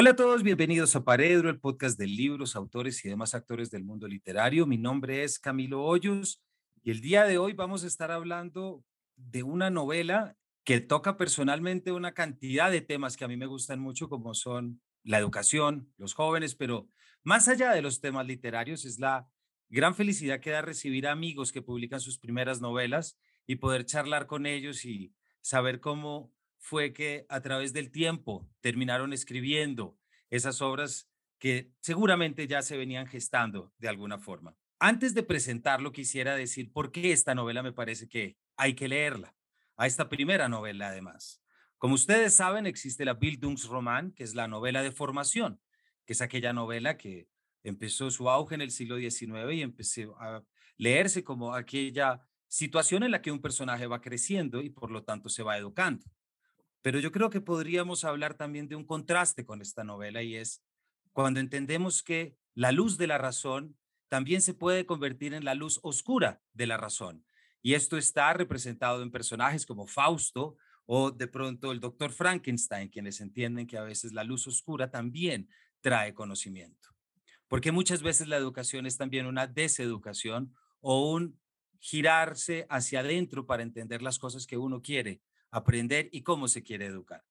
Hola a todos, bienvenidos a Paredro, el podcast de libros, autores y demás actores del mundo literario. Mi nombre es Camilo Hoyos y el día de hoy vamos a estar hablando de una novela que toca personalmente una cantidad de temas que a mí me gustan mucho, como son la educación, los jóvenes, pero más allá de los temas literarios, es la gran felicidad que da recibir amigos que publican sus primeras novelas y poder charlar con ellos y saber cómo fue que a través del tiempo terminaron escribiendo esas obras que seguramente ya se venían gestando de alguna forma. Antes de presentarlo, quisiera decir por qué esta novela me parece que hay que leerla. A esta primera novela, además. Como ustedes saben, existe la Bildungsroman, que es la novela de formación, que es aquella novela que empezó su auge en el siglo XIX y empezó a leerse como aquella situación en la que un personaje va creciendo y por lo tanto se va educando. Pero yo creo que podríamos hablar también de un contraste con esta novela y es cuando entendemos que la luz de la razón también se puede convertir en la luz oscura de la razón. Y esto está representado en personajes como Fausto o de pronto el doctor Frankenstein, quienes entienden que a veces la luz oscura también trae conocimiento. Porque muchas veces la educación es también una deseducación o un girarse hacia adentro para entender las cosas que uno quiere aprender y cómo se quiere educar.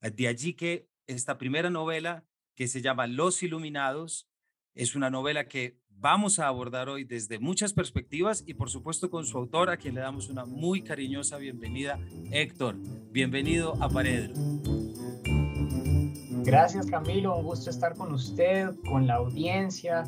Eh, de allí que esta primera novela, que se llama Los Iluminados, es una novela que vamos a abordar hoy desde muchas perspectivas y por supuesto con su autor, a quien le damos una muy cariñosa bienvenida, Héctor. Bienvenido a Paredro. Gracias Camilo, un gusto estar con usted, con la audiencia,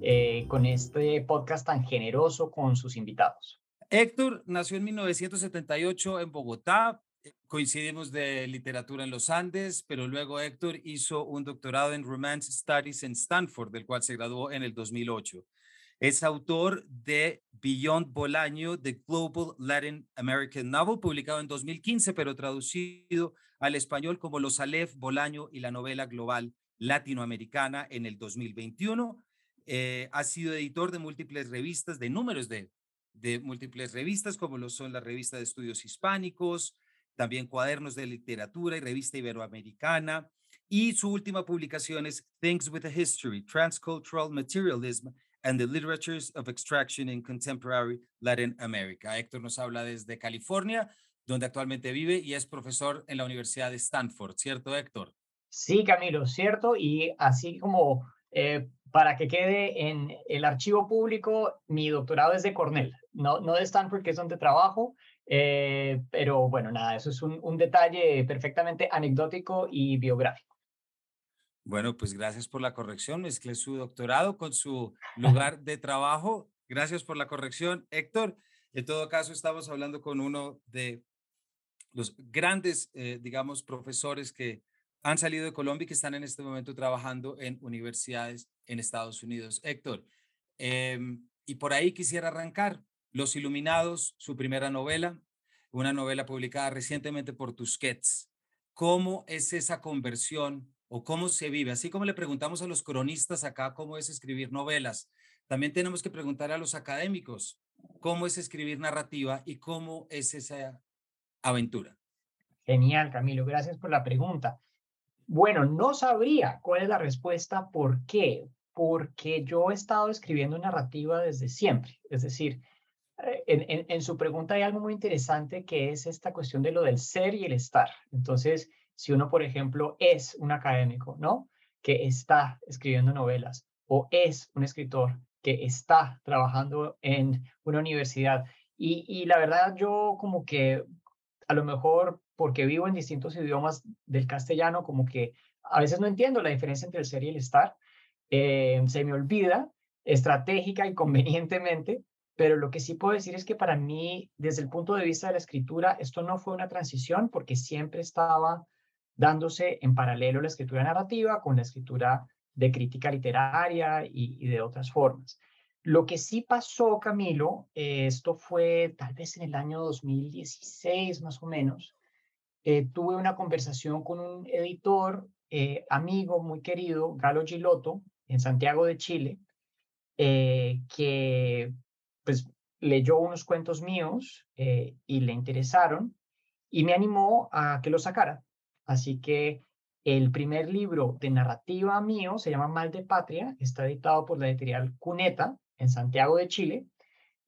eh, con este podcast tan generoso con sus invitados. Héctor nació en 1978 en Bogotá. Eh, coincidimos de literatura en los Andes, pero luego Héctor hizo un doctorado en Romance Studies en Stanford, del cual se graduó en el 2008. Es autor de Beyond Bolaño, The Global Latin American Novel, publicado en 2015, pero traducido al español como Los Aleph, Bolaño y la novela global latinoamericana en el 2021. Eh, ha sido editor de múltiples revistas, de números de de múltiples revistas, como lo son la revista de estudios hispánicos, también cuadernos de literatura y revista iberoamericana. Y su última publicación es Things with a History, Transcultural Materialism and the Literatures of Extraction in Contemporary Latin America. Héctor nos habla desde California, donde actualmente vive y es profesor en la Universidad de Stanford, ¿cierto, Héctor? Sí, Camilo, cierto. Y así como eh, para que quede en el archivo público, mi doctorado es de Cornell, no, no de Stanford, que es donde trabajo, eh, pero bueno, nada, eso es un, detalle perfectamente anecdótico y biográfico. Bueno, pues gracias por la corrección. Mezclé su doctorado con su lugar de trabajo. Gracias por la corrección, Héctor. En todo caso, estamos hablando con uno de los grandes, eh, digamos, profesores que han salido de Colombia y que están en este momento trabajando en universidades en Estados Unidos. Héctor, em, y por ahí quisiera arrancar. Los Iluminados, su primera novela, una novela publicada recientemente por Tusquets. ¿Cómo es esa conversión o cómo se vive? Así como le preguntamos a los cronistas acá cómo es escribir novelas, también tenemos que preguntar a los académicos cómo es escribir narrativa y cómo es esa aventura. Genial, Camilo. Gracias por la pregunta. Bueno, no sabría cuál es la respuesta. ¿Por qué? Porque yo he estado escribiendo narrativa desde siempre. Es decir, eh, en, en, su pregunta hay algo muy interesante que es esta cuestión de lo del ser y el estar. Entonces, si uno, por ejemplo, es un académico, ¿no? Que está escribiendo novelas o es un escritor que está trabajando en una universidad. Y, y la verdad, yo como que a lo mejor porque vivo en distintos idiomas del castellano, como que a veces no entiendo la diferencia entre el ser y el estar. Eh, se me olvida estratégica y convenientemente, pero lo que sí puedo decir es que para mí, desde el punto de vista de la escritura, esto no fue una transición porque siempre estaba dándose en paralelo la escritura narrativa con la escritura de crítica literaria y, de otras formas. Lo que sí pasó, Camilo, eh, esto fue tal vez en el año 2016 más o menos, eh, tuve una conversación con un editor, eh, amigo muy querido, Galo Giloto, en Santiago de Chile, eh, que pues leyó unos cuentos míos y le interesaron y me animó a que lo sacara. Así que el primer libro de narrativa mío se llama Mal de Patria, está editado por la editorial Cuneta en Santiago de Chile.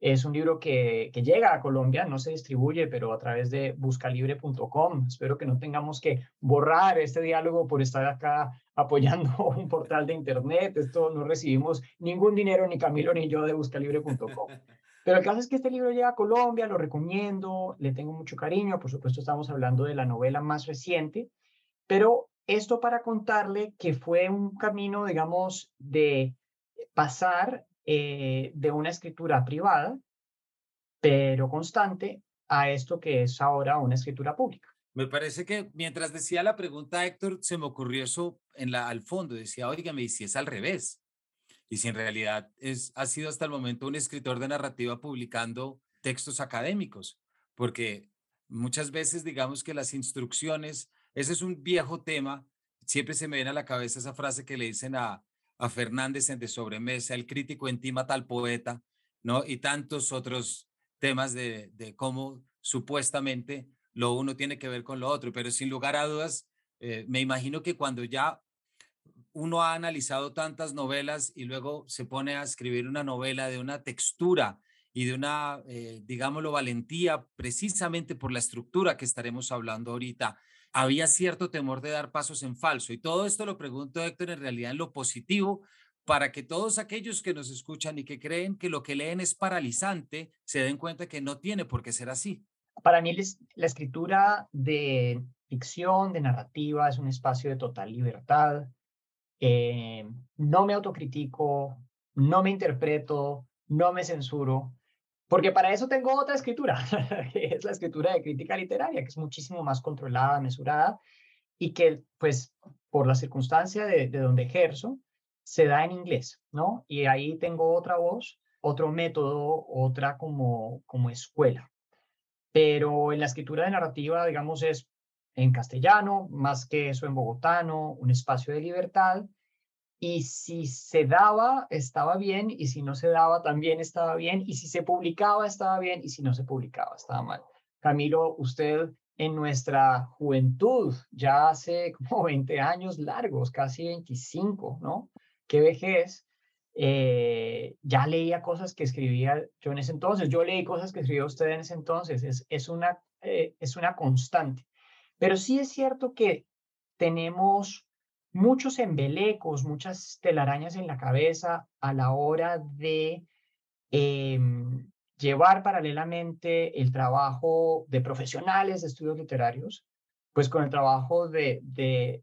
Es un libro que, que llega a Colombia, no se distribuye, pero a través de buscalibre.com. Espero que no tengamos que borrar este diálogo por estar acá apoyando un portal de Internet. Esto no recibimos ningún dinero, ni Camilo ni yo, de buscalibre.com. Pero el caso es que este libro llega a Colombia, lo recomiendo, le tengo mucho cariño. Por supuesto, estamos hablando de la novela más reciente, pero esto para contarle que fue un camino, digamos, de pasar eh, de una escritura privada, pero constante, a esto que es ahora una escritura pública. Me parece que mientras decía la pregunta, Héctor, se me ocurrió eso en la, al fondo. Decía, oiga, me si es al revés. Y si en realidad es, ha sido hasta el momento un escritor de narrativa publicando textos académicos, porque muchas veces digamos que las instrucciones ese es un viejo tema. Siempre se me viene a la cabeza esa frase que le dicen a, a Fernández en De Sobremesa, el crítico intima tal poeta, ¿no? Y tantos otros temas de, de cómo supuestamente lo uno tiene que ver con lo otro, pero sin lugar a dudas, eh, me imagino que cuando ya uno ha analizado tantas novelas y luego se pone a escribir una novela de una textura y de una, eh, digámoslo, valentía, precisamente por la estructura que estaremos hablando ahorita, había cierto temor de dar pasos en falso. Y todo esto lo pregunto, Héctor, en realidad en lo positivo, para que todos aquellos que nos escuchan y que creen que lo que leen es paralizante, se den cuenta que no tiene por qué ser así. Para mí la escritura de ficción, de narrativa, es un espacio de total libertad. Eh, no me autocritico, no me interpreto, no me censuro. Porque para eso tengo otra escritura, que es la escritura de crítica literaria, que es muchísimo más controlada, mesurada, y que, pues, por la circunstancia de, de donde ejerzo, se da en inglés, ¿no? Y ahí tengo otra voz, otro método, otra como, como escuela. Pero en la escritura de narrativa, digamos, es en castellano, más que eso en bogotano, un espacio de libertad, y si se daba, estaba bien, y si no se daba, también estaba bien, y si se publicaba, estaba bien, y si no se publicaba, estaba mal. Camilo, usted en nuestra juventud, ya hace como 20 años largos, casi 25, ¿no? Qué vejez. Eh, ya leía cosas que escribía yo en ese entonces, yo leí cosas que escribió usted en ese entonces, es, es, una, eh, es una constante. Pero sí es cierto que tenemos muchos embelecos, muchas telarañas en la cabeza a la hora de em, llevar paralelamente el trabajo de profesionales de estudios literarios, pues con el trabajo de, de,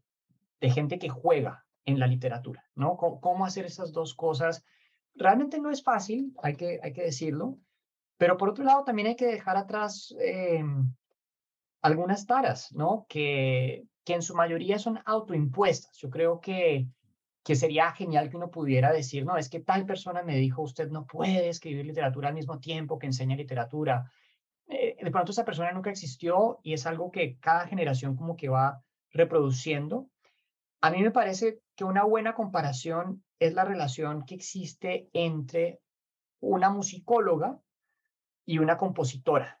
gente que juega en la literatura, ¿no? ¿Cómo, hacer esas dos cosas? Realmente no es fácil, hay que, hay que decirlo, pero por otro lado también hay que dejar atrás em, algunas taras, ¿no? Que, que en su mayoría son autoimpuestas. Yo creo que, que sería genial que uno pudiera decir, no, es que tal persona me dijo, usted no puede escribir literatura al mismo tiempo que enseña literatura. Eh, de pronto esa persona nunca existió y es algo que cada generación como que va reproduciendo. A mí me parece que una buena comparación es la relación que existe entre una musicóloga y una compositora,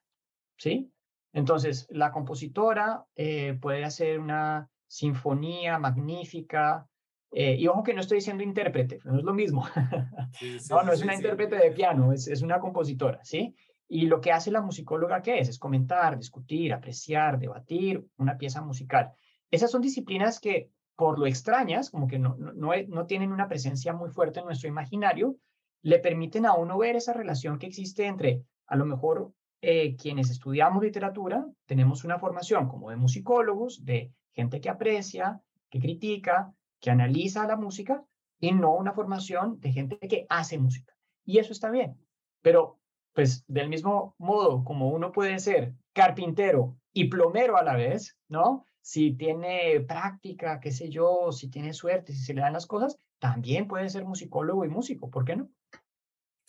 ¿sí? Entonces, la compositora eh, puede hacer una sinfonía magnífica, eh, y ojo que no estoy diciendo intérprete, no es lo mismo. no, no es una intérprete de piano, es, es una compositora, ¿sí? Y lo que hace la musicóloga, ¿qué es? Es comentar, discutir, apreciar, debatir una pieza musical. Esas son disciplinas que, por lo extrañas, como que no, no, no tienen una presencia muy fuerte en nuestro imaginario, le permiten a uno ver esa relación que existe entre, a lo mejor, eh, quienes estudiamos literatura tenemos una formación como de musicólogos, de gente que aprecia, que critica, que analiza la música y no una formación de gente que hace música. Y eso está bien. Pero, pues, del mismo modo como uno puede ser carpintero y plomero a la vez, ¿no? Si tiene práctica, qué sé yo, si tiene suerte, si se le dan las cosas, también puede ser musicólogo y músico, ¿por qué no?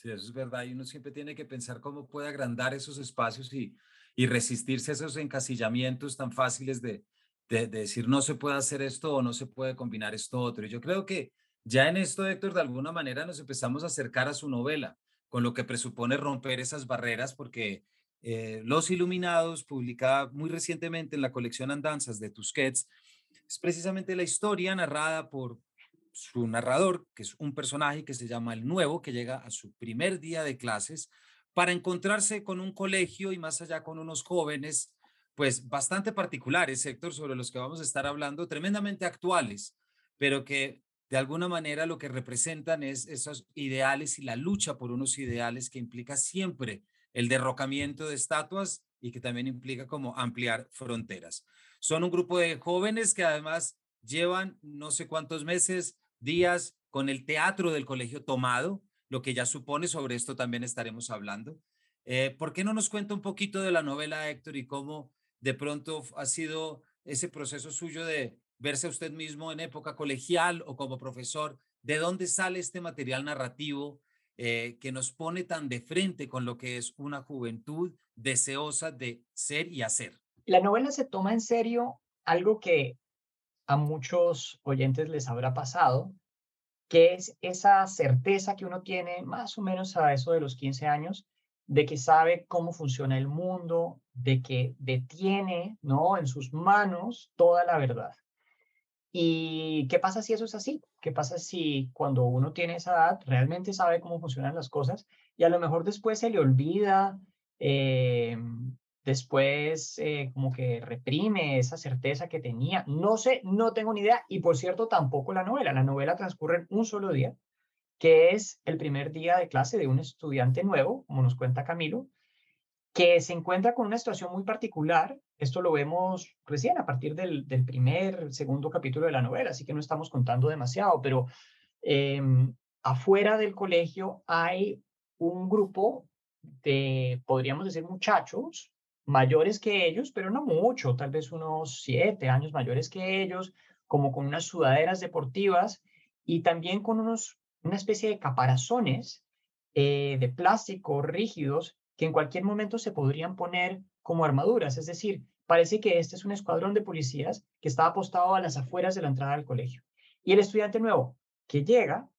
Sí, eso es verdad. Y uno siempre tiene que pensar cómo puede agrandar esos espacios y, y resistirse a esos encasillamientos tan fáciles de, de, decir no se puede hacer esto o no se puede combinar esto otro. Y yo creo que ya en esto, Héctor, de alguna manera nos empezamos a acercar a su novela, con lo que presupone romper esas barreras, porque eh, Los Iluminados, publicada muy recientemente en la colección Andanzas de Tusquets, Es precisamente la historia narrada por su narrador, que es un personaje que se llama El Nuevo, que llega a su primer día de clases para encontrarse con un colegio y más allá con unos jóvenes, pues bastante particulares, Héctor, sobre los que vamos a estar hablando, tremendamente actuales, pero que de alguna manera lo que representan es esos ideales y la lucha por unos ideales que implica siempre el derrocamiento de estatuas y que también implica como ampliar fronteras. Son un grupo de jóvenes que además llevan no sé cuántos meses, días con el teatro del colegio tomado, lo que ya supone, sobre esto también estaremos hablando. Eh, ¿Por qué no nos cuenta un poquito de la novela, Héctor, y cómo de pronto ha sido ese proceso suyo de verse a usted mismo en época colegial o como profesor? ¿De dónde sale este material narrativo eh, que nos pone tan de frente con lo que es una juventud deseosa de ser y hacer? La novela se toma en serio algo que a muchos oyentes les habrá pasado, que es esa certeza que uno tiene más o menos a eso de los 15 años, de que sabe cómo funciona el mundo, de que detiene ¿no? en sus manos toda la verdad. ¿Y qué pasa si eso es así? ¿Qué pasa si cuando uno tiene esa edad realmente sabe cómo funcionan las cosas y a lo mejor después se le olvida eh, después eh, como que reprime esa certeza que tenía. No sé, no tengo ni idea. Y por cierto, tampoco la novela. La novela transcurre en un solo día, que es el primer día de clase de un estudiante nuevo, como nos cuenta Camilo, que se encuentra con una situación muy particular. Esto lo vemos recién a partir del, primer, segundo capítulo de la novela, así que no estamos contando demasiado, pero em, afuera del colegio hay un grupo de, podríamos decir, muchachos mayores que ellos, pero no mucho, tal vez unos siete años mayores que ellos, como con unas sudaderas deportivas y también con unos, una especie de caparazones eh, de plástico rígidos que en cualquier momento se podrían poner como armaduras. Es decir, parece que este es un escuadrón de policías que está apostado a las afueras de la entrada del colegio. Y el estudiante nuevo que llega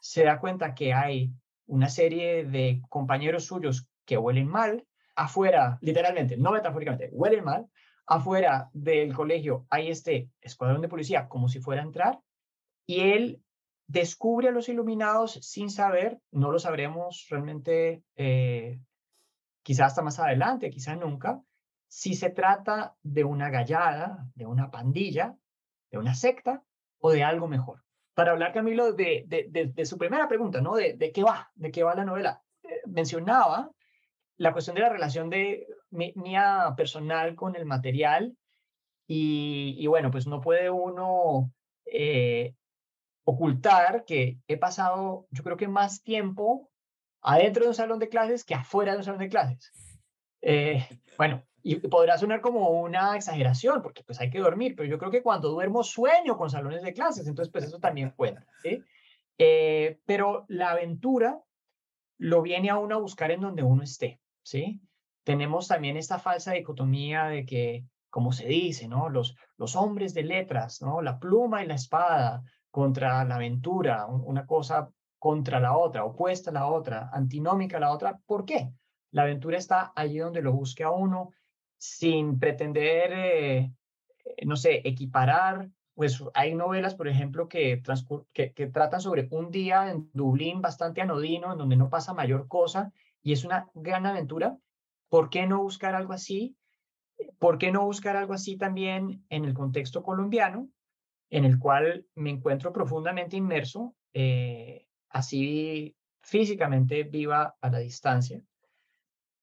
se da cuenta que hay una serie de compañeros suyos que huelen mal, afuera, literalmente, no metafóricamente, huelen mal, afuera del colegio hay este escuadrón de policía como si fuera a entrar y él descubre a los iluminados sin saber, no lo sabremos realmente, eh, quizás hasta más adelante, quizás nunca, si se trata de una gallada, de una pandilla, de una secta o de algo mejor. Para hablar, Camilo, de, de, su primera pregunta, ¿no? De, qué va, de qué va la novela. Eh, mencionaba la cuestión de la relación de mía personal con el material y, bueno, pues no puede uno eh, ocultar que he pasado, yo creo que más tiempo adentro de un salón de clases que afuera de un salón de clases. Eh, bueno, y podrá sonar como una exageración, porque pues hay que dormir, pero yo creo que cuando duermo sueño con salones de clases, entonces pues eso también cuenta, ¿sí? Eh, pero la aventura lo viene a uno a buscar en donde uno esté. ¿Sí? Tenemos también esta falsa dicotomía de que, como se dice, ¿no? Los, los hombres de letras, ¿no? La pluma y la espada contra la aventura, una cosa contra la otra, opuesta a la otra, antinómica a la otra. ¿Por qué? La aventura está allí donde lo busque a uno, sin pretender, eh, no sé, equiparar. Pues hay novelas, por ejemplo, que, que, que tratan sobre un día en Dublín bastante anodino, en donde no pasa mayor cosa, y es una gran aventura. ¿Por qué no buscar algo así? ¿Por qué no buscar algo así también en el contexto colombiano, en el cual me encuentro profundamente inmerso, eh, así físicamente viva a la distancia,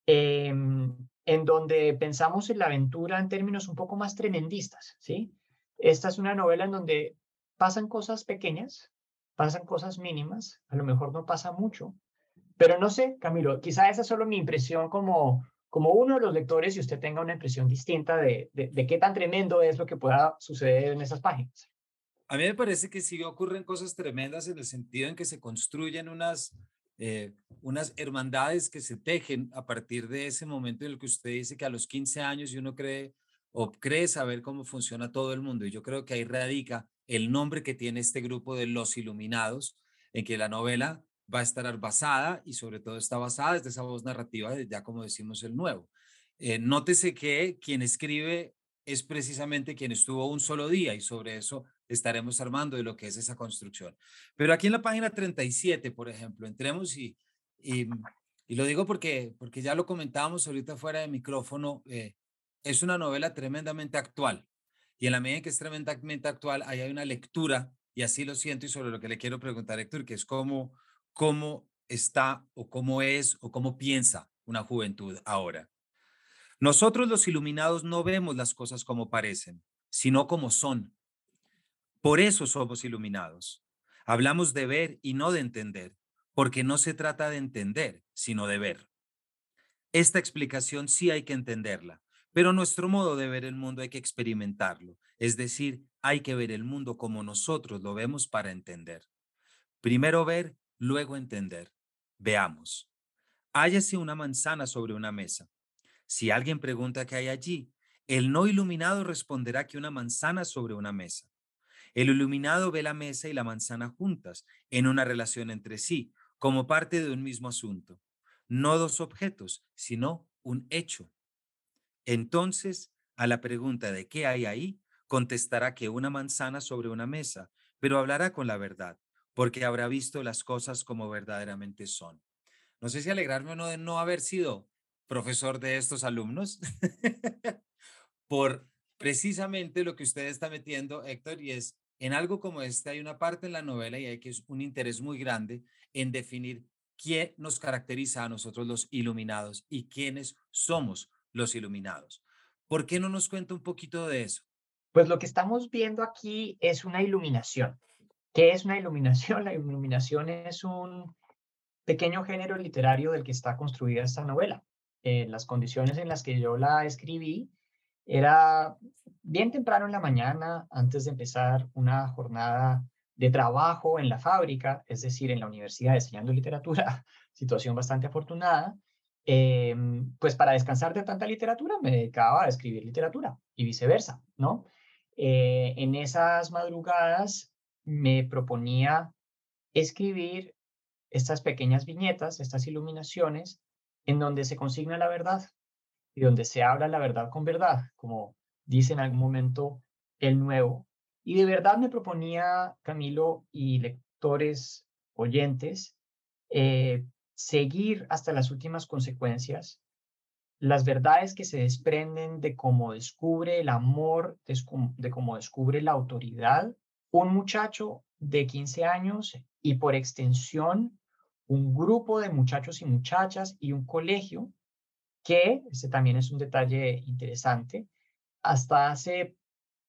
em, en donde pensamos en la aventura en términos un poco más tremendistas, ¿sí? Esta es una novela en donde pasan cosas pequeñas, pasan cosas mínimas, a lo mejor no pasa mucho, pero no sé, Camilo, quizá esa es solo mi impresión como, como uno de los lectores y usted tenga una impresión distinta de, de, qué tan tremendo es lo que pueda suceder en esas páginas. A mí me parece que sí ocurren cosas tremendas en el sentido en que se construyen unas, eh, unas hermandades que se tejen a partir de ese momento en el que usted dice que a los 15 años uno cree o cree saber cómo funciona todo el mundo. Y yo creo que ahí radica el nombre que tiene este grupo de los iluminados, en que la novela va a estar basada y sobre todo está basada desde esa voz narrativa, ya como decimos el nuevo. Eh, nótese que quien escribe es precisamente quien estuvo un solo día y sobre eso estaremos armando de lo que es esa construcción. Pero aquí en la página 37, por ejemplo, entremos y, y, lo digo porque, porque ya lo comentábamos ahorita fuera de micrófono, eh, es una novela tremendamente actual. Y en la medida en que es tremendamente actual, ahí hay una lectura, y así lo siento, y sobre lo que le quiero preguntar, Héctor, que es cómo, cómo está o cómo es o cómo piensa una juventud ahora. Nosotros los iluminados no vemos las cosas como parecen, sino como son. Por eso somos iluminados. Hablamos de ver y no de entender, porque no se trata de entender, sino de ver. Esta explicación sí hay que entenderla, pero nuestro modo de ver el mundo hay que experimentarlo, es decir, hay que ver el mundo como nosotros lo vemos para entender. Primero ver, luego entender. Veamos. Hállase una manzana sobre una mesa. Si alguien pregunta qué hay allí, el no iluminado responderá que una manzana sobre una mesa. El iluminado ve la mesa y la manzana juntas, en una relación entre sí, como parte de un mismo asunto. No dos objetos, sino un hecho. Entonces, a la pregunta de qué hay ahí, contestará que una manzana sobre una mesa, pero hablará con la verdad, porque habrá visto las cosas como verdaderamente son. No sé si alegrarme o no de no haber sido profesor de estos alumnos, por precisamente lo que usted está metiendo, Héctor, y es en algo como este hay una parte en la novela y hay que es un interés muy grande en definir quién nos caracteriza a nosotros los iluminados y quiénes somos los iluminados. ¿Por qué no nos cuenta un poquito de eso? Pues lo que estamos viendo aquí es una iluminación. ¿Qué es una iluminación? La iluminación es un pequeño género literario del que está construida esta novela en las condiciones en las que yo la escribí, era bien temprano en la mañana, antes de empezar una jornada de trabajo en la fábrica, es decir, en la universidad enseñando literatura, situación bastante afortunada, em, pues para descansar de tanta literatura me dedicaba a escribir literatura y viceversa, ¿no? Eh, en esas madrugadas me proponía escribir estas pequeñas viñetas, estas iluminaciones, en donde se consigna la verdad y donde se habla la verdad con verdad, como dice en algún momento el nuevo. Y de verdad me proponía, Camilo y lectores, oyentes, eh, seguir hasta las últimas consecuencias las verdades que se desprenden de cómo descubre el amor, de cómo descubre la autoridad, un muchacho de 15 años y por extensión un grupo de muchachos y muchachas y un colegio que, este también es un detalle interesante, hasta hace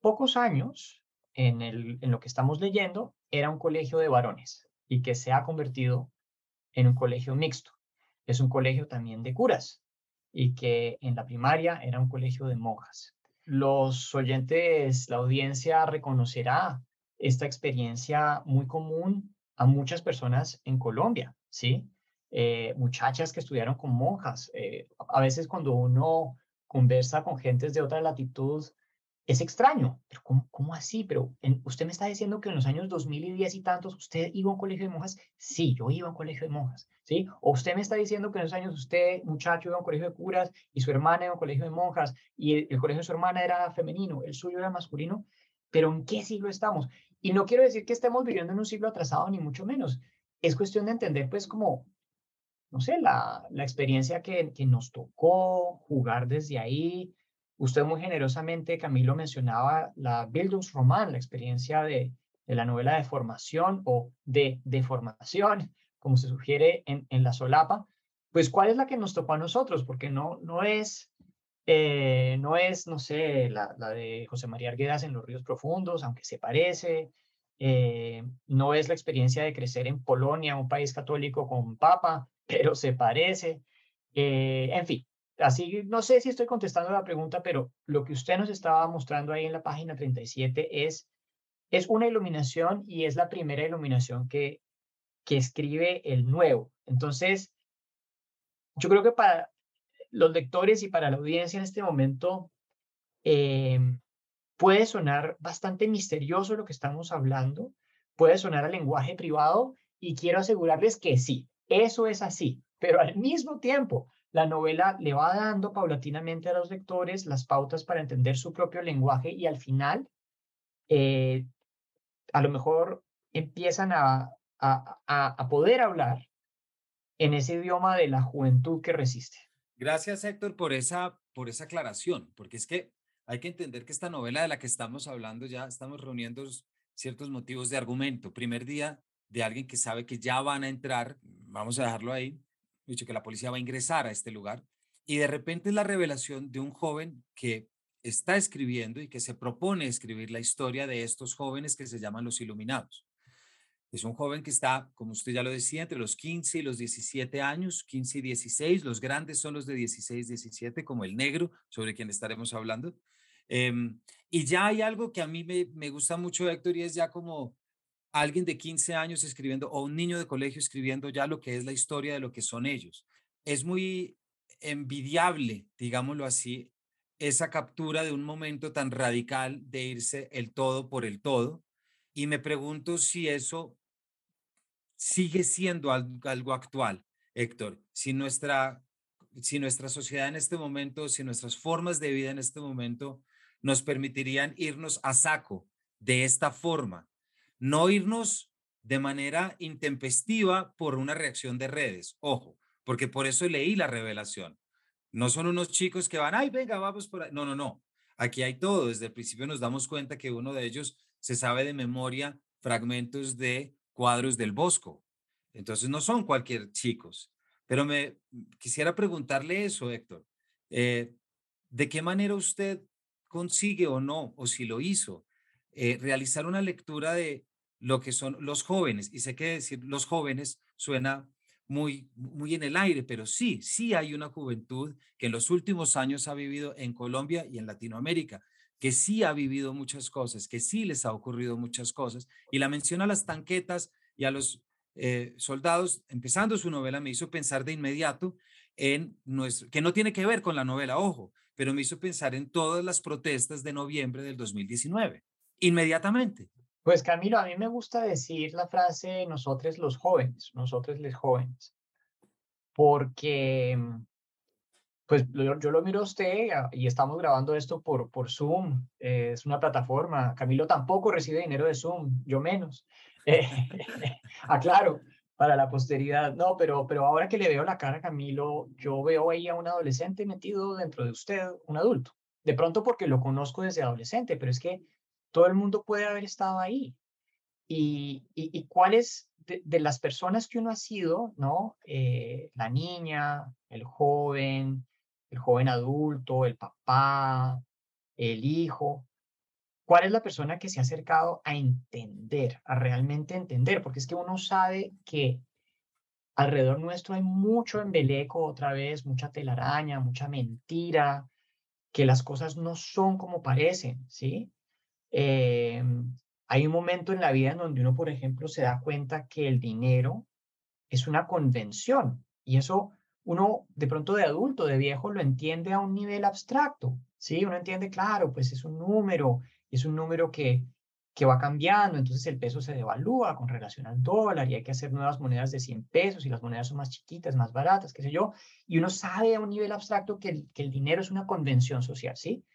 pocos años, en, el, en lo que estamos leyendo, era un colegio de varones y que se ha convertido en un colegio mixto. Es un colegio también de curas y que en la primaria era un colegio de monjas. Los oyentes, la audiencia reconocerá esta experiencia muy común a muchas personas en Colombia. ¿sí? Eh, muchachas que estudiaron con monjas. Eh, a veces cuando uno conversa con gentes de otra latitud, es extraño, pero ¿cómo, así? Pero usted me está diciendo que en los años 2010 y tantos usted iba a un colegio de monjas. Sí, yo iba a un colegio de monjas, ¿sí? O usted me está diciendo que en los años usted, muchacho, iba a un colegio de curas y su hermana iba a un colegio de monjas y el, el colegio de su hermana era femenino, el suyo era masculino, pero ¿en qué siglo estamos? Y no quiero decir que estemos viviendo en un siglo atrasado, ni mucho menos, es cuestión de entender, pues, como, no sé, la, la experiencia que, que nos tocó jugar desde ahí. Usted muy generosamente, Camilo, mencionaba la Bildungsroman, la experiencia de, de la novela de formación o de deformación, como se sugiere en, en la solapa. Pues, ¿cuál es la que nos tocó a nosotros? Porque no, no es eh, no es, no sé, la, la, de José María Arguedas en Los Ríos Profundos, aunque se parece, eh, no es la experiencia de crecer en Polonia, un país católico con papa, pero se parece. Eh, en fin, así no sé si estoy contestando la pregunta, pero lo que usted nos estaba mostrando ahí en la página 37 es, es una iluminación y es la primera iluminación que, que escribe el nuevo. Entonces, yo creo que para los lectores y para la audiencia en este momento, eh, puede sonar bastante misterioso lo que estamos hablando, puede sonar a lenguaje privado y quiero asegurarles que sí, eso es así, pero al mismo tiempo la novela le va dando paulatinamente a los lectores las pautas para entender su propio lenguaje y al final, eh, a lo mejor empiezan a, a poder hablar en ese idioma de la juventud que resiste. Gracias, Héctor, por esa, por esa aclaración, porque es que hay que entender que esta novela de la que estamos hablando ya estamos reuniendo ciertos motivos de argumento. Primer día de alguien que sabe que ya van a entrar, vamos a dejarlo ahí, dicho que la policía va a ingresar a este lugar, y de repente la revelación de un joven que está escribiendo y que se propone escribir la historia de estos jóvenes que se llaman los iluminados. Es un joven que está, como usted ya lo decía, entre los 15 y los 17 años, 15 y 16. Los grandes son los de 16, 17, como el negro, sobre quien estaremos hablando. Em, y ya hay algo que a mí me, me gusta mucho, Héctor, y es ya como alguien de 15 años escribiendo o un niño de colegio escribiendo ya lo que es la historia de lo que son ellos. Es muy envidiable, digámoslo así, esa captura de un momento tan radical de irse el todo por el todo. Y me pregunto si eso sigue siendo algo, actual, Héctor, si nuestra, si nuestra sociedad en este momento, si nuestras formas de vida en este momento nos permitirían irnos a saco de esta forma, no irnos de manera intempestiva por una reacción de redes, ojo, porque por eso leí la revelación. No son unos chicos que van, ay, venga, vamos por ahí. No, no, no. Aquí hay todo. Desde el principio nos damos cuenta que uno de ellos se sabe de memoria fragmentos de cuadros del Bosco. Entonces no son cualquier chicos. Pero me quisiera preguntarle eso, Héctor. Eh, ¿De qué manera usted consigue o no, o si lo hizo, eh, realizar una lectura de lo que son los jóvenes? Y sé que decir los jóvenes suena muy, muy en el aire, pero sí, sí hay una juventud que en los últimos años ha vivido en Colombia y en Latinoamérica, que sí ha vivido muchas cosas, que sí les ha ocurrido muchas cosas. Y la mención a las tanquetas y a los eh, soldados, empezando su novela, me hizo pensar de inmediato en que no tiene que ver con la novela, ojo, pero me hizo pensar en todas las protestas de noviembre del 2019, inmediatamente. Pues Camilo, a mí me gusta decir la frase nosotros los jóvenes, nosotros los jóvenes, porque pues yo, lo miro a usted ah, y estamos grabando esto por, por Zoom, eh, es una plataforma. Camilo tampoco recibe dinero de Zoom, yo menos. Eh, aclaro, para la posteridad. No, pero, pero ahora que le veo la cara a Camilo, yo veo ahí a un adolescente metido dentro de usted, un adulto. De pronto porque lo conozco desde adolescente, pero es que todo el mundo puede haber estado ahí. Y, y, cuáles de, las personas que uno ha sido, ¿no? Eh, la niña, el joven, el joven adulto, el papá, el hijo. ¿Cuál es la persona que se ha acercado a entender, a realmente entender? Porque es que uno sabe que alrededor nuestro hay mucho embeleco otra vez, mucha telaraña, mucha mentira, que las cosas no son como parecen, ¿sí? Eh, hay un momento en la vida en donde uno, por ejemplo, se da cuenta que el dinero es una convención y eso uno de pronto de adulto, de viejo, lo entiende a un nivel abstracto, ¿sí? Uno entiende, claro, pues es un número, es un número que, que va cambiando, entonces el peso se devalúa con relación al dólar y hay que hacer nuevas monedas de 100 pesos y las monedas son más chiquitas, más baratas, qué sé yo, y uno sabe a un nivel abstracto que el, que el dinero es una convención social, ¿sí?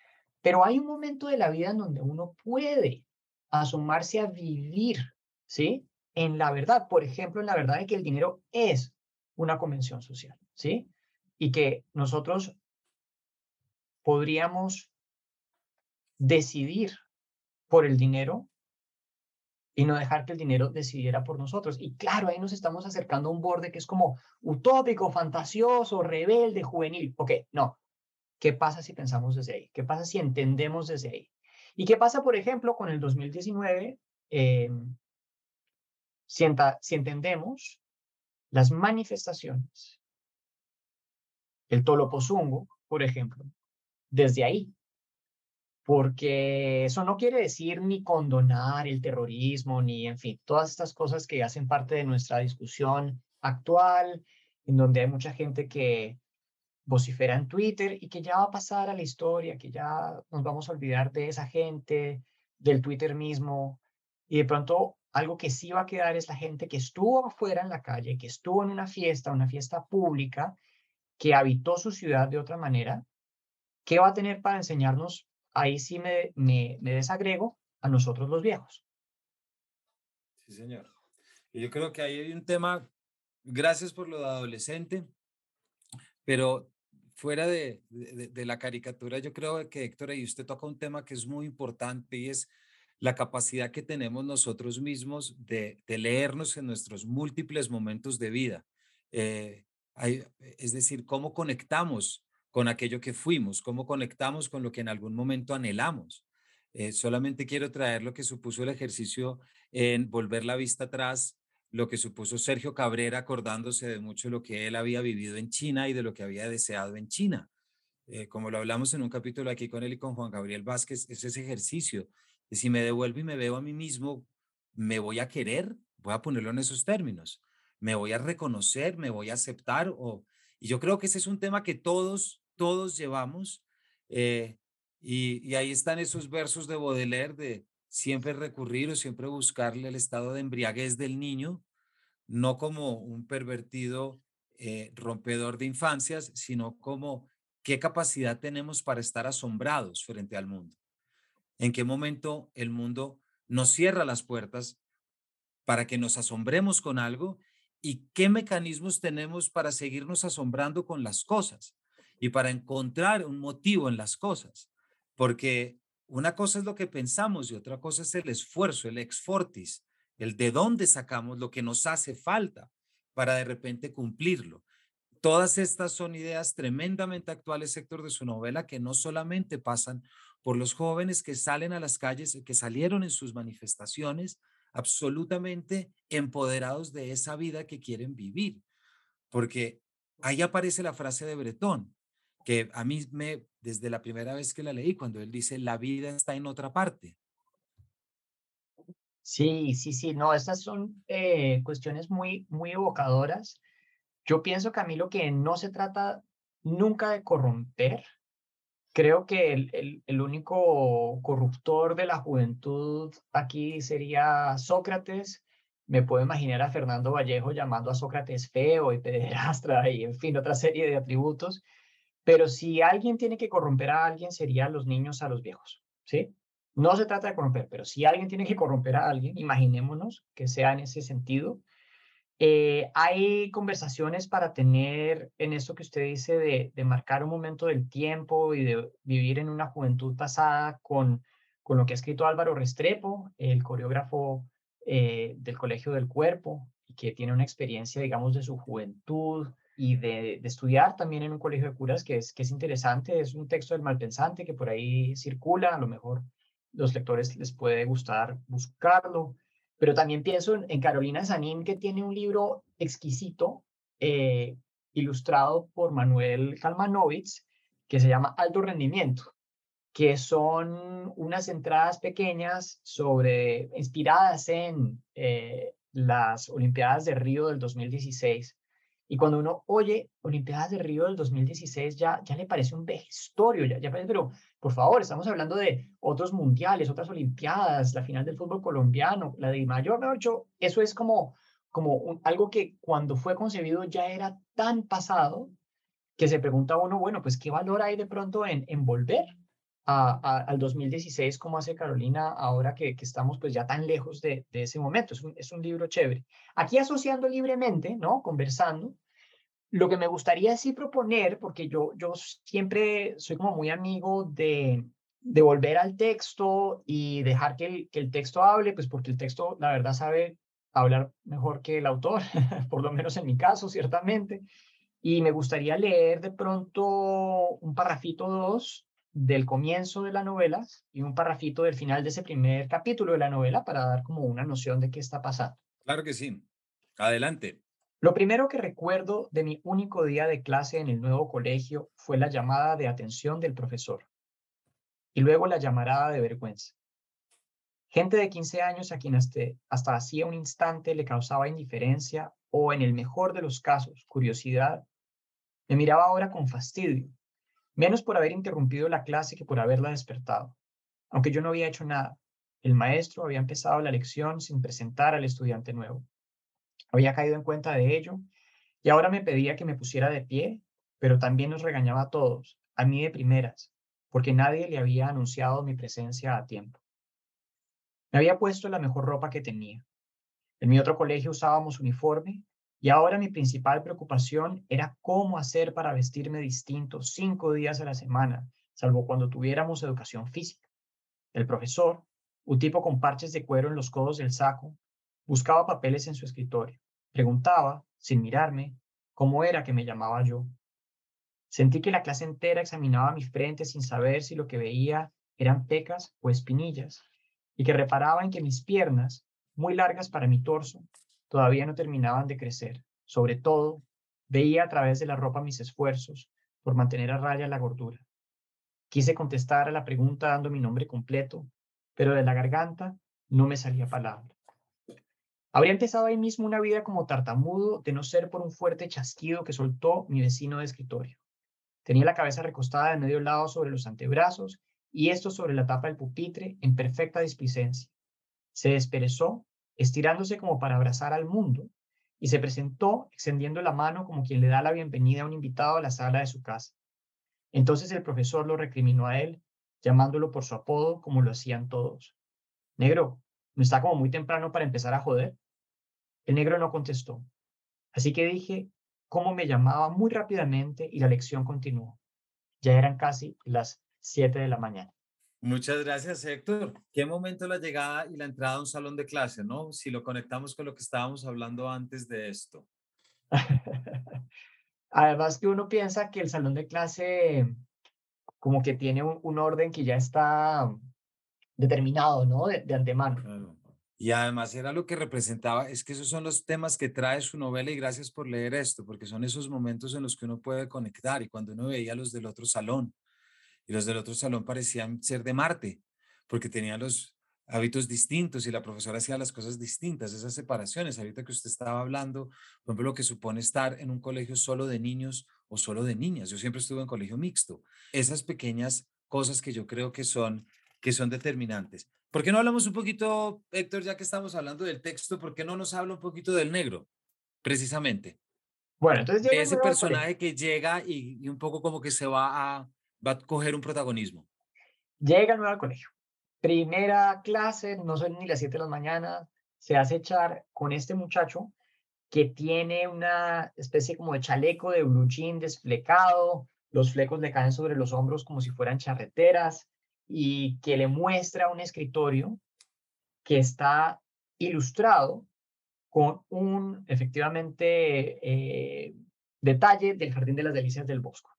Pero hay un momento de la vida en donde uno puede asomarse a vivir, ¿sí? En la verdad, por ejemplo, en la verdad de que el dinero es una convención social, ¿sí? Y que nosotros podríamos decidir por el dinero y no dejar que el dinero decidiera por nosotros. Y claro, ahí nos estamos acercando a un borde que es como utópico, fantasioso, rebelde, juvenil. Ok, no. ¿Qué pasa si pensamos desde ahí? ¿Qué pasa si entendemos desde ahí? ¿Y qué pasa, por ejemplo, con el 2019? Eh, si, si entendemos las manifestaciones, el tolopozungo, por ejemplo, desde ahí. Porque eso no quiere decir ni condonar el terrorismo, ni, en fin, todas estas cosas que hacen parte de nuestra discusión actual, en donde hay mucha gente que vocifera en Twitter y que ya va a pasar a la historia, que ya nos vamos a olvidar de esa gente, del Twitter mismo, y de pronto algo que sí va a quedar es la gente que estuvo afuera en la calle, que estuvo en una fiesta, una fiesta pública, que habitó su ciudad de otra manera, ¿qué va a tener para enseñarnos? Ahí sí me, me, me desagrego a nosotros los viejos. Sí, señor. Y yo creo que ahí hay un tema, gracias por lo de adolescente, pero fuera de, de, la caricatura, yo creo que Héctor, ahí usted toca un tema que es muy importante y es la capacidad que tenemos nosotros mismos de, de leernos en nuestros múltiples momentos de vida. Eh, es decir, cómo conectamos con aquello que fuimos, cómo conectamos con lo que en algún momento anhelamos. Eh, solamente quiero traer lo que supuso el ejercicio en volver la vista atrás, lo que supuso Sergio Cabrera acordándose de mucho lo que él había vivido en China y de lo que había deseado en China. Eh, como lo hablamos en un capítulo aquí con él y con Juan Gabriel Vázquez, es ese ejercicio de si me devuelvo y me veo a mí mismo, ¿me voy a querer? Voy a ponerlo en esos términos. ¿Me voy a reconocer? ¿Me voy a aceptar? O, y yo creo que ese es un tema que todos, todos llevamos. Eh, y, ahí están esos versos de Baudelaire de siempre recurrir o siempre buscarle el estado de embriaguez del niño, no como un pervertido eh, rompedor de infancias, sino como qué capacidad tenemos para estar asombrados frente al mundo. En qué momento el mundo nos cierra las puertas para que nos asombremos con algo y qué mecanismos tenemos para seguirnos asombrando con las cosas y para encontrar un motivo en las cosas. Porque una cosa es lo que pensamos y otra cosa es el esfuerzo, el ex fortis, el de dónde sacamos lo que nos hace falta para de repente cumplirlo. Todas estas son ideas tremendamente actuales, sector de su novela, que no solamente pasan por los jóvenes que salen a las calles, que salieron en sus manifestaciones, absolutamente empoderados de esa vida que quieren vivir. Porque ahí aparece la frase de Bretón, que a mí me, desde la primera vez que la leí, cuando él dice, la vida está en otra parte. Sí, sí, sí, no, estas son eh, cuestiones muy, muy evocadoras. Yo pienso, Camilo, que no se trata nunca de corromper. Creo que el, el, único corruptor de la juventud aquí sería Sócrates. Me puedo imaginar a Fernando Vallejo llamando a Sócrates feo y pederastra y, en fin, otra serie de atributos. Pero si alguien tiene que corromper a alguien, serían los niños a los viejos, ¿sí? No se trata de corromper, pero si alguien tiene que corromper a alguien, imaginémonos que sea en ese sentido. Eh, hay conversaciones para tener en eso que usted dice de, marcar un momento del tiempo y de vivir en una juventud pasada con, con lo que ha escrito Álvaro Restrepo, el coreógrafo eh, del Colegio del Cuerpo, que tiene una experiencia, digamos, de su juventud, y de, estudiar también en un colegio de curas, que es, que es interesante, es un texto del malpensante que por ahí circula, a lo mejor los lectores les puede gustar buscarlo, pero también pienso en, Carolina Sanín, que tiene un libro exquisito, eh, ilustrado por Manuel Kalmanovitz, que se llama Alto Rendimiento, que son unas entradas pequeñas sobre, inspiradas en eh, las Olimpiadas de Río del 2016 y cuando uno oye Olimpiadas de Río del 2016, ya, ya le parece un vejestorio, ya, ya pero por favor, estamos hablando de otros mundiales, otras Olimpiadas, la final del fútbol colombiano, la de Mayor, mejor dicho, eso es como, como algo que cuando fue concebido ya era tan pasado que se pregunta uno, bueno, pues qué valor hay de pronto en, en volver a, al 2016 como hace Carolina ahora que, que, estamos pues ya tan lejos de, de ese momento. Es un, es un, libro chévere. Aquí asociando libremente, ¿no? Conversando. Lo que me gustaría sí proponer, porque yo, yo siempre soy como muy amigo de, de volver al texto y dejar que el, que el texto hable, pues porque el texto, la verdad, sabe hablar mejor que el autor, por lo menos en mi caso, ciertamente. Y me gustaría leer de pronto un parrafito dos del comienzo de la novela y un parrafito del final de ese primer capítulo de la novela para dar como una noción de qué está pasando. Claro que sí. Adelante. Lo primero que recuerdo de mi único día de clase en el nuevo colegio fue la llamada de atención del profesor y luego la llamarada de vergüenza. Gente de 15 años a quien hasta, hasta hacía un instante le causaba indiferencia o, en el mejor de los casos, curiosidad, me miraba ahora con fastidio menos por haber interrumpido la clase que por haberla despertado. Aunque yo no había hecho nada, el maestro había empezado la lección sin presentar al estudiante nuevo. Había caído en cuenta de ello y ahora me pedía que me pusiera de pie, pero también nos regañaba a todos, a mí de primeras, porque nadie le había anunciado mi presencia a tiempo. Me había puesto la mejor ropa que tenía. En mi otro colegio usábamos uniforme y ahora mi principal preocupación era cómo hacer para vestirme distinto cinco días a la semana, salvo cuando tuviéramos educación física. El profesor, un tipo con parches de cuero en los codos del saco, buscaba papeles en su escritorio. Preguntaba, sin mirarme, cómo era que me llamaba yo. Sentí que la clase entera examinaba mi frente sin saber si lo que veía eran pecas o espinillas, y que reparaba en que mis piernas, muy largas para mi torso, todavía no terminaban de crecer. Sobre todo, veía a través de la ropa mis esfuerzos por mantener a raya la gordura. Quise contestar a la pregunta dando mi nombre completo, pero de la garganta no me salía palabra. Habría empezado ahí mismo una vida como tartamudo de no ser por un fuerte chasquido que soltó mi vecino de escritorio. Tenía la cabeza recostada de medio lado sobre los antebrazos y esto sobre la tapa del pupitre en perfecta displicencia. Se desperezó, estirándose como para abrazar al mundo, y se presentó extendiendo la mano como quien le da la bienvenida a un invitado a la sala de su casa. Entonces el profesor lo recriminó a él, llamándolo por su apodo como lo hacían todos. Negro, ¿no está como muy temprano para empezar a joder? El negro no contestó. Así que dije cómo me llamaba muy rápidamente y la lección continuó. Ya eran casi las 7 de la mañana. Muchas gracias, Héctor. ¿Qué momento la llegada y la entrada a un salón de clase, no? Si lo conectamos con lo que estábamos hablando antes de esto. Además que uno piensa que el salón de clase como que tiene un, orden que ya está determinado, ¿no? De, de antemano. Y además era lo que representaba, es que esos son los temas que trae su novela y gracias por leer esto, porque son esos momentos en los que uno puede conectar y cuando uno veía los del otro salón y los del otro salón parecían ser de Marte, porque tenían los hábitos distintos y la profesora hacía las cosas distintas, esas separaciones, ahorita que usted estaba hablando, por ejemplo, lo que supone estar en un colegio solo de niños o solo de niñas. Yo siempre estuve en colegio mixto. Esas pequeñas cosas que yo creo que son, que son determinantes. ¿Por qué no hablamos un poquito, Héctor, ya que estamos hablando del texto, por qué no nos habla un poquito del negro, precisamente? Bueno, entonces... Ese personaje que llega y, y un poco como que se va a, va a coger un protagonismo. Llega nuevo al colegio. Primera clase, no son ni las 7 de la mañana, se hace echar con este muchacho que tiene una especie como de chaleco de blue jean los flecos le caen sobre los hombros como si fueran charreteras y que le muestra un escritorio que está ilustrado con un efectivamente eh, detalle del Jardín de las Delicias del Bosco.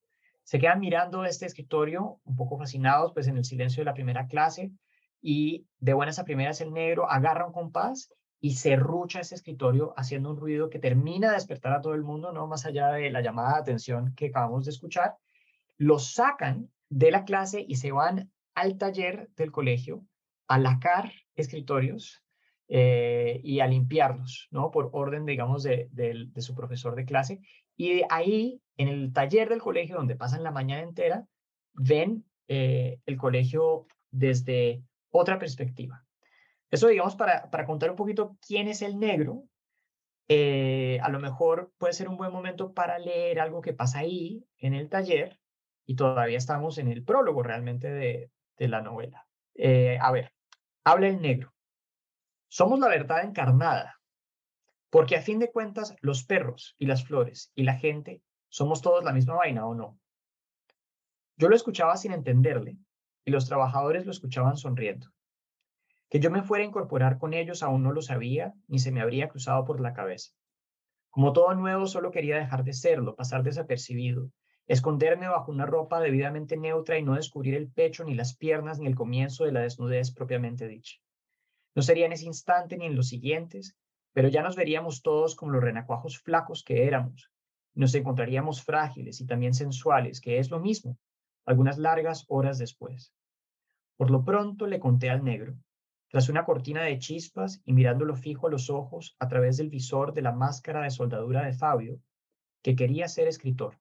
Se quedan mirando este escritorio, un poco fascinados, pues en el silencio de la primera clase, y de buenas a primeras el negro agarra un compás y se rucha ese escritorio haciendo un ruido que termina de despertar a todo el mundo, no más allá de la llamada de atención que acabamos de escuchar. Los sacan de la clase y se van al taller del colegio a lacar escritorios eh, y a limpiarlos, ¿no? Por orden, digamos, de, de, su profesor de clase. Y ahí, en el taller del colegio, donde pasan la mañana entera, ven eh, el colegio desde otra perspectiva. Eso, digamos, para, para contar un poquito quién es el negro, eh, a lo mejor puede ser un buen momento para leer algo que pasa ahí, en el taller, y todavía estamos en el prólogo realmente de, de la novela. Eh, a ver, habla el negro. Somos la verdad encarnada, porque a fin de cuentas, los perros y las flores y la gente somos todos la misma vaina, ¿o no? Yo lo escuchaba sin entenderle y los trabajadores lo escuchaban sonriendo. Que yo me fuera a incorporar con ellos aún no lo sabía ni se me habría cruzado por la cabeza. Como todo nuevo, solo quería dejar de serlo, pasar desapercibido, esconderme bajo una ropa debidamente neutra y no descubrir el pecho, ni las piernas, ni el comienzo de la desnudez propiamente dicha. No sería en ese instante ni en los siguientes, pero ya nos veríamos todos como los renacuajos flacos que éramos. Nos encontraríamos frágiles y también sensuales, que es lo mismo, algunas largas horas después. Por lo pronto le conté al negro, tras una cortina de chispas y mirándolo fijo a los ojos a través del visor de la máscara de soldadura de Fabio, que quería ser escritor.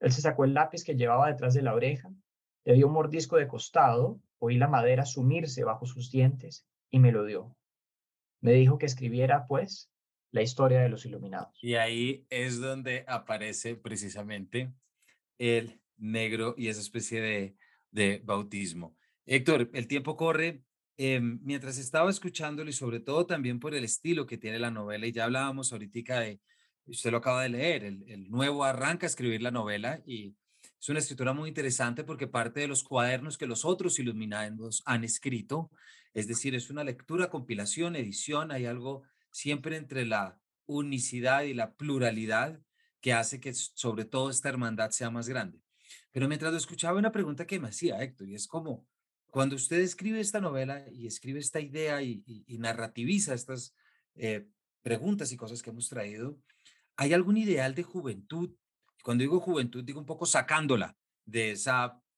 Él se sacó el lápiz que llevaba detrás de la oreja, le dio un mordisco de costado, oí la madera sumirse bajo sus dientes y me lo dio. Me dijo que escribiera, pues, la historia de los iluminados. Y ahí es donde aparece precisamente el negro y esa especie de, de bautismo. Héctor, el tiempo corre. Em, mientras estaba escuchándolo y sobre todo también por el estilo que tiene la novela, y ya hablábamos ahorita de, usted lo acaba de leer, el, el nuevo arranca a escribir la novela y es una escritura muy interesante porque parte de los cuadernos que los otros iluminados han escrito, es decir, es una lectura, compilación, edición, hay algo siempre entre la unicidad y la pluralidad que hace que sobre todo esta hermandad sea más grande. Pero mientras lo escuchaba, una pregunta que me hacía Héctor, y es como, cuando usted escribe esta novela y escribe esta idea y, narrativiza estas eh, preguntas y cosas que hemos traído, ¿hay algún ideal de juventud? Cuando digo juventud, digo un poco sacándola de ese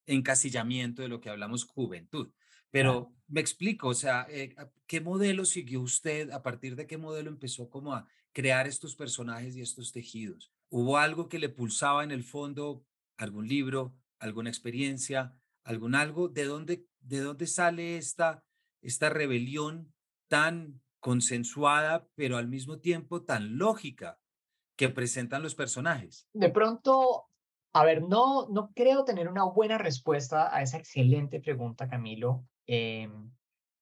encasillamiento de lo que hablamos juventud. Pero me explico, o sea, eh, ¿qué modelo siguió usted? ¿A partir de qué modelo empezó como a crear estos personajes y estos tejidos? ¿Hubo algo que le pulsaba en el fondo? ¿Algún libro? ¿Alguna experiencia? ¿Algún algo? ¿De dónde, de dónde sale esta, esta rebelión tan consensuada, pero al mismo tiempo tan lógica que presentan los personajes? De pronto, a ver, no, no creo tener una buena respuesta a esa excelente pregunta, Camilo. Em,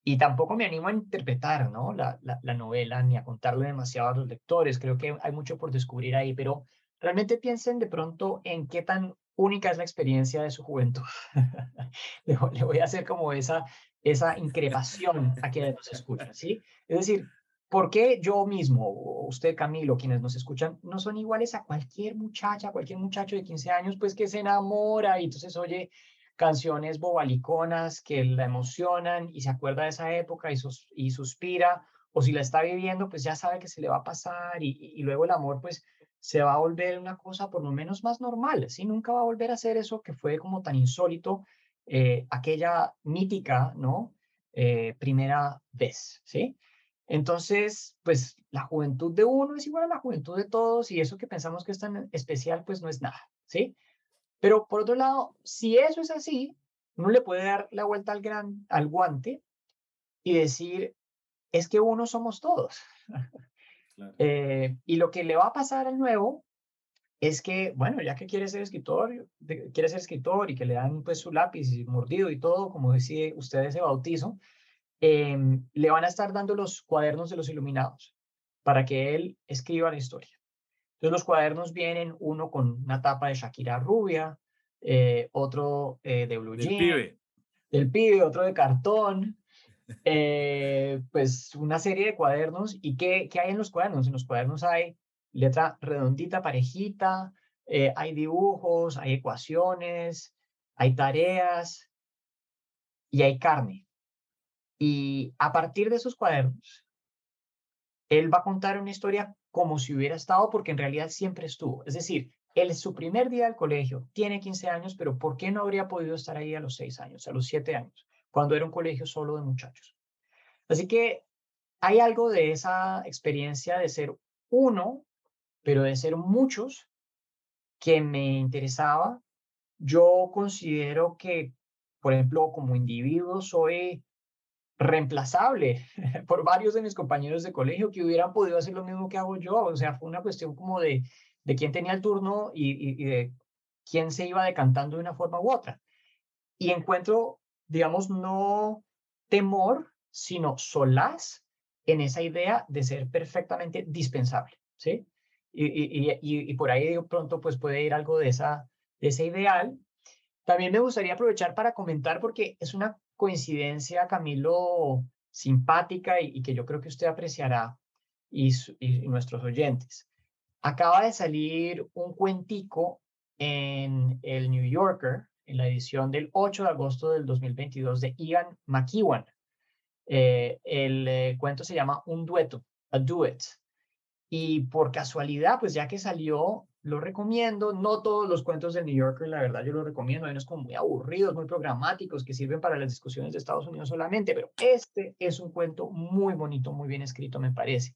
y tampoco me animo a interpretar ¿no? la, la, novela ni a contarle demasiado a los lectores. Creo que hay mucho por descubrir ahí, pero realmente piensen de pronto en qué tan única es la experiencia de su juventud. le, voy a hacer como esa, esa increpación a quienes nos escuchan, ¿sí? Es decir, ¿por qué yo mismo, usted Camilo, quienes nos escuchan, no son iguales a cualquier muchacha, cualquier muchacho de 15 años, pues que se enamora y entonces oye canciones bobaliconas que la emocionan y se acuerda de esa época y, y suspira, o si la está viviendo, pues ya sabe que se le va a pasar y, luego el amor pues se va a volver una cosa por lo menos más normal, ¿sí? Nunca va a volver a ser eso que fue como tan insólito, eh, aquella mítica, ¿no? Eh, primera vez, ¿sí? Entonces, pues la juventud de uno es igual a la juventud de todos y eso que pensamos que es tan especial, pues no es nada, ¿sí? Pero por otro lado, si eso es así, uno le puede dar la vuelta al, gran, al guante y decir, es que uno somos todos. Eh, y lo que le va a pasar al nuevo es que, bueno, ya que quiere ser escritor, quiere ser escritor y que le dan pues su lápiz y mordido y todo, como decía usted ese bautizo, em, le van a estar dando los cuadernos de los iluminados para que él escriba la historia. Entonces los cuadernos vienen uno con una tapa de Shakira rubia, eh, otro eh, de blue jean, pibe. del pibe, otro de cartón, eh, pues una serie de cuadernos. ¿Y qué, qué hay en los cuadernos? En los cuadernos hay letra redondita, parejita, hay dibujos, hay ecuaciones, hay tareas y hay carne. Y a partir de esos cuadernos, él va a contar una historia como si hubiera estado, porque en realidad siempre estuvo. Es decir, él es su primer día del colegio, tiene 15 años, pero ¿por qué no habría podido estar ahí a los 6 años, a los 7 años, cuando era un colegio solo de muchachos? Así que hay algo de esa experiencia de ser uno, pero de ser muchos, que me interesaba. Yo considero que, por ejemplo, como individuo soy reemplazable por varios de mis compañeros de colegio que hubieran podido hacer lo mismo que hago yo. O sea, fue una cuestión como de, de quién tenía el turno y, de quién se iba decantando de una forma u otra. Y encuentro, digamos, no temor, sino solaz en esa idea de ser perfectamente dispensable, ¿sí? Y, y, y, por ahí de pronto pues puede ir algo de, esa, de ese ideal. También me gustaría aprovechar para comentar porque es una coincidencia, Camilo, simpática y, que yo creo que usted apreciará y, nuestros oyentes. Acaba de salir un cuentico en el New Yorker, en la edición del 8 de agosto del 2022 de Ian McEwan. Eh, el eh, cuento se llama Un dueto, a duet. Y por casualidad, pues ya que salió, lo recomiendo. No todos los cuentos del New Yorker, la verdad, yo lo recomiendo. Hay unos como muy aburridos, muy programáticos, que sirven para las discusiones de Estados Unidos solamente, pero este es un cuento muy bonito, muy bien escrito, me parece.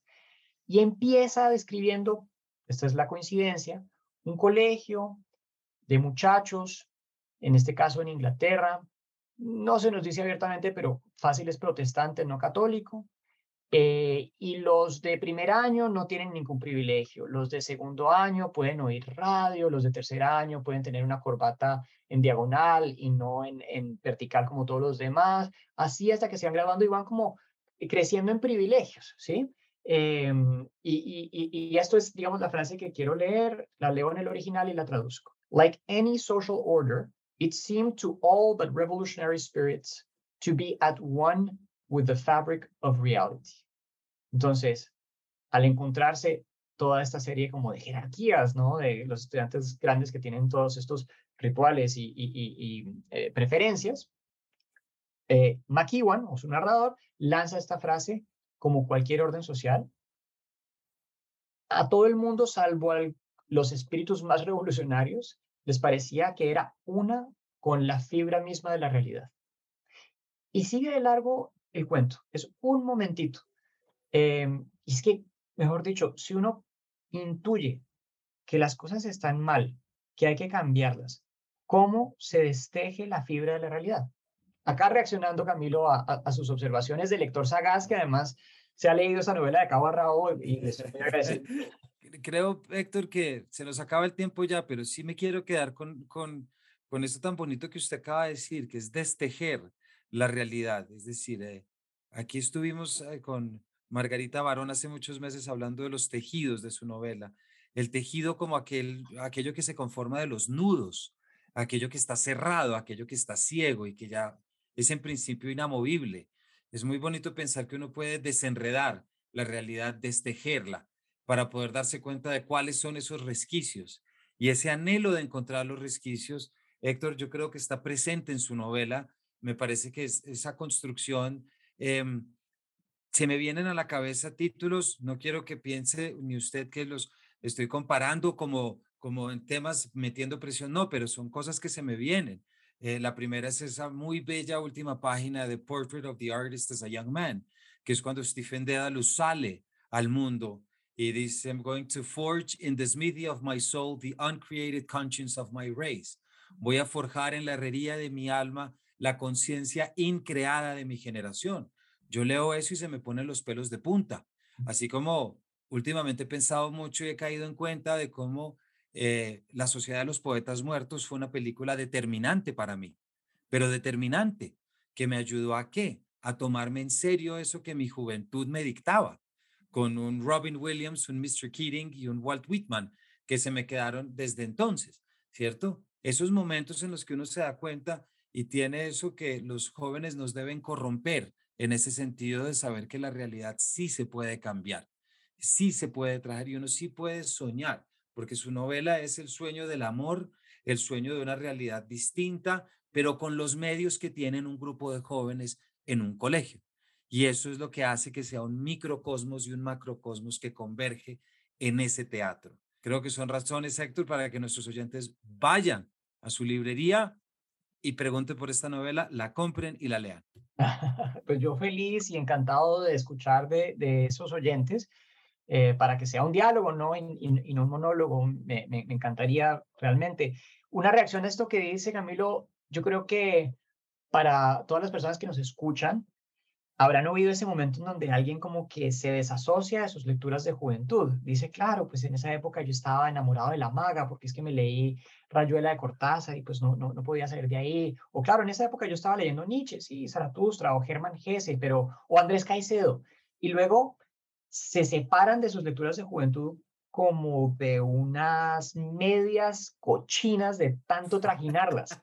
Y empieza describiendo, esta es la coincidencia, un colegio de muchachos, en este caso en Inglaterra, no se nos dice abiertamente, pero fácil es protestante, no católico, Eh, y los de primer año no tienen ningún privilegio. Los de segundo año pueden oír radio, los de tercer año pueden tener una corbata en diagonal y no en, vertical como todos los demás. Así hasta que se van graduando y van como creciendo en privilegios, ¿sí? Em, y, y, y, esto es, digamos, la frase que quiero leer, la leo en el original y la traduzco. Like any social order, it seemed to all but revolutionary spirits to be at one with the fabric of reality. Entonces, al encontrarse toda esta serie como de jerarquías, ¿no? De los estudiantes grandes que tienen todos estos rituales y, y eh, preferencias, eh, McEwan, o su narrador, lanza esta frase como cualquier orden social, a todo el mundo, salvo a los espíritus más revolucionarios, les parecía que era una con la fibra misma de la realidad. Y sigue de largo el cuento, es un momentito. Em, es que, mejor dicho, si uno intuye que las cosas están mal, que hay que cambiarlas, ¿cómo se desteje la fibra de la realidad? Acá reaccionando, Camilo, a, sus observaciones de lector sagaz, que además se ha leído esa novela de cabo rabo y les Creo, Héctor, que se nos acaba el tiempo ya, pero sí me quiero quedar con, con, con esto tan bonito que usted acaba de decir, que es destejer la realidad. Es decir, eh, aquí estuvimos eh, con Margarita Barón hace muchos meses hablando de los tejidos de su novela. El tejido como aquel, aquello que se conforma de los nudos, aquello que está cerrado, aquello que está ciego y que ya es en principio inamovible. Es muy bonito pensar que uno puede desenredar la realidad, destejerla, para poder darse cuenta de cuáles son esos resquicios. Y ese anhelo de encontrar los resquicios, Héctor, yo creo que está presente en su novela. Me parece que es, esa construcción, em, se me vienen a la cabeza títulos, no quiero que piense ni usted que los estoy comparando como, como en temas metiendo presión, no, pero son cosas que se me vienen. Eh, la primera es esa muy bella última página de Portrait of the Artist as a Young Man, que es cuando Stephen Dedalus sale al mundo y dice, I'm going to forge in the smithy of my soul the uncreated conscience of my race. Voy a forjar en la herrería de mi alma la conciencia increada de mi generación. Yo leo eso y se me ponen los pelos de punta. Así como últimamente he pensado mucho y he caído en cuenta de cómo eh, La Sociedad de los Poetas Muertos fue una película determinante para mí, pero determinante, que me ayudó a qué? A tomarme en serio eso que mi juventud me dictaba, con un Robin Williams, un Mr. Keating y un Walt Whitman, que se me quedaron desde entonces, ¿cierto? Esos momentos en los que uno se da cuenta y tiene eso que los jóvenes nos deben corromper en ese sentido de saber que la realidad sí se puede cambiar, sí se puede traer y uno sí puede soñar porque su novela es el sueño del amor, el sueño de una realidad distinta, pero con los medios que tienen un grupo de jóvenes en un colegio. Y eso es lo que hace que sea un microcosmos y un macrocosmos que converge en ese teatro. Creo que son razones, Héctor, para que nuestros oyentes vayan a su librería y pregunten por esta novela, la compren y la lean. Pues yo feliz y encantado de escuchar de, de esos oyentes. Eh, para que sea un diálogo ¿no? Y, no un monólogo. Me, me, encantaría realmente. Una reacción a esto que dice Camilo, yo creo que para todas las personas que nos escuchan, habrán oído ese momento en donde alguien como que se desasocia de sus lecturas de juventud. Dice, claro, pues en esa época yo estaba enamorado de la maga porque es que me leí Rayuela de Cortázar y pues no, no, no podía salir de ahí. O claro, en esa época yo estaba leyendo Nietzsche, sí, Zaratustra o Germán Hesse, pero, o Andrés Caicedo. Y luego se separan de sus lecturas de juventud como de unas medias cochinas de tanto trajinarlas.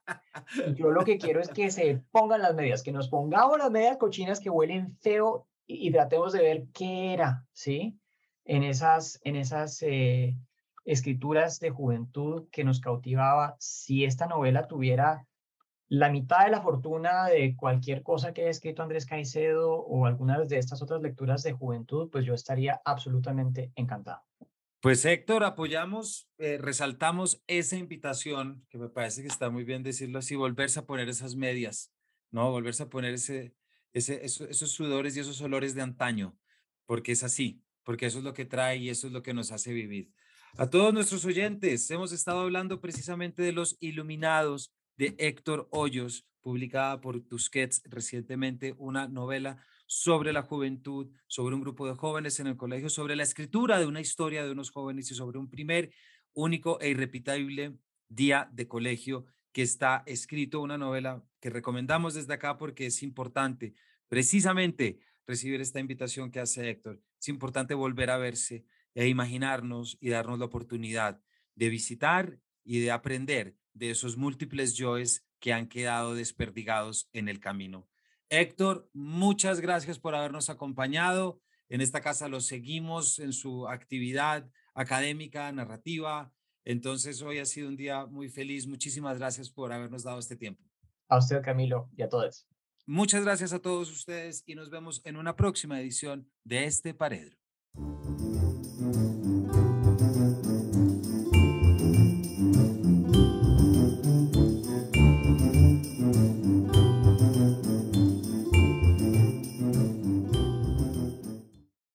yo lo que quiero es que se pongan las medias, que nos pongamos las medias cochinas que huelen feo y, tratemos de ver qué era, ¿sí? En esas, en esas eh, escrituras de juventud que nos cautivaba, si esta novela tuviera la mitad de la fortuna de cualquier cosa que haya escrito Andrés Caicedo o algunas de estas otras lecturas de juventud, pues yo estaría absolutamente encantado. Pues Héctor, apoyamos, eh, resaltamos esa invitación, que me parece que está muy bien decirlo así, volverse a poner esas medias, ¿no? Volverse a poner ese, ese, esos, sudores y esos olores de antaño, porque es así, porque eso es lo que trae y eso es lo que nos hace vivir. A todos nuestros oyentes, hemos estado hablando precisamente de los iluminados, de Héctor Hoyos, publicada por Tusquets recientemente, una novela sobre la juventud, sobre un grupo de jóvenes en el colegio, sobre la escritura de una historia de unos jóvenes y sobre un primer, único e irrepetible día de colegio que está escrito, una novela que recomendamos desde acá porque es importante precisamente recibir esta invitación que hace Héctor. Es importante volver a verse e imaginarnos y darnos la oportunidad de visitar y de aprender de esos múltiples yoes que han quedado desperdigados en el camino. Héctor, muchas gracias por habernos acompañado. En esta casa lo seguimos en su actividad académica, narrativa. Entonces, hoy ha sido un día muy feliz. Muchísimas gracias por habernos dado este tiempo. A usted, Camilo, y a todos. Muchas gracias a todos ustedes y nos vemos en una próxima edición de este Paredro.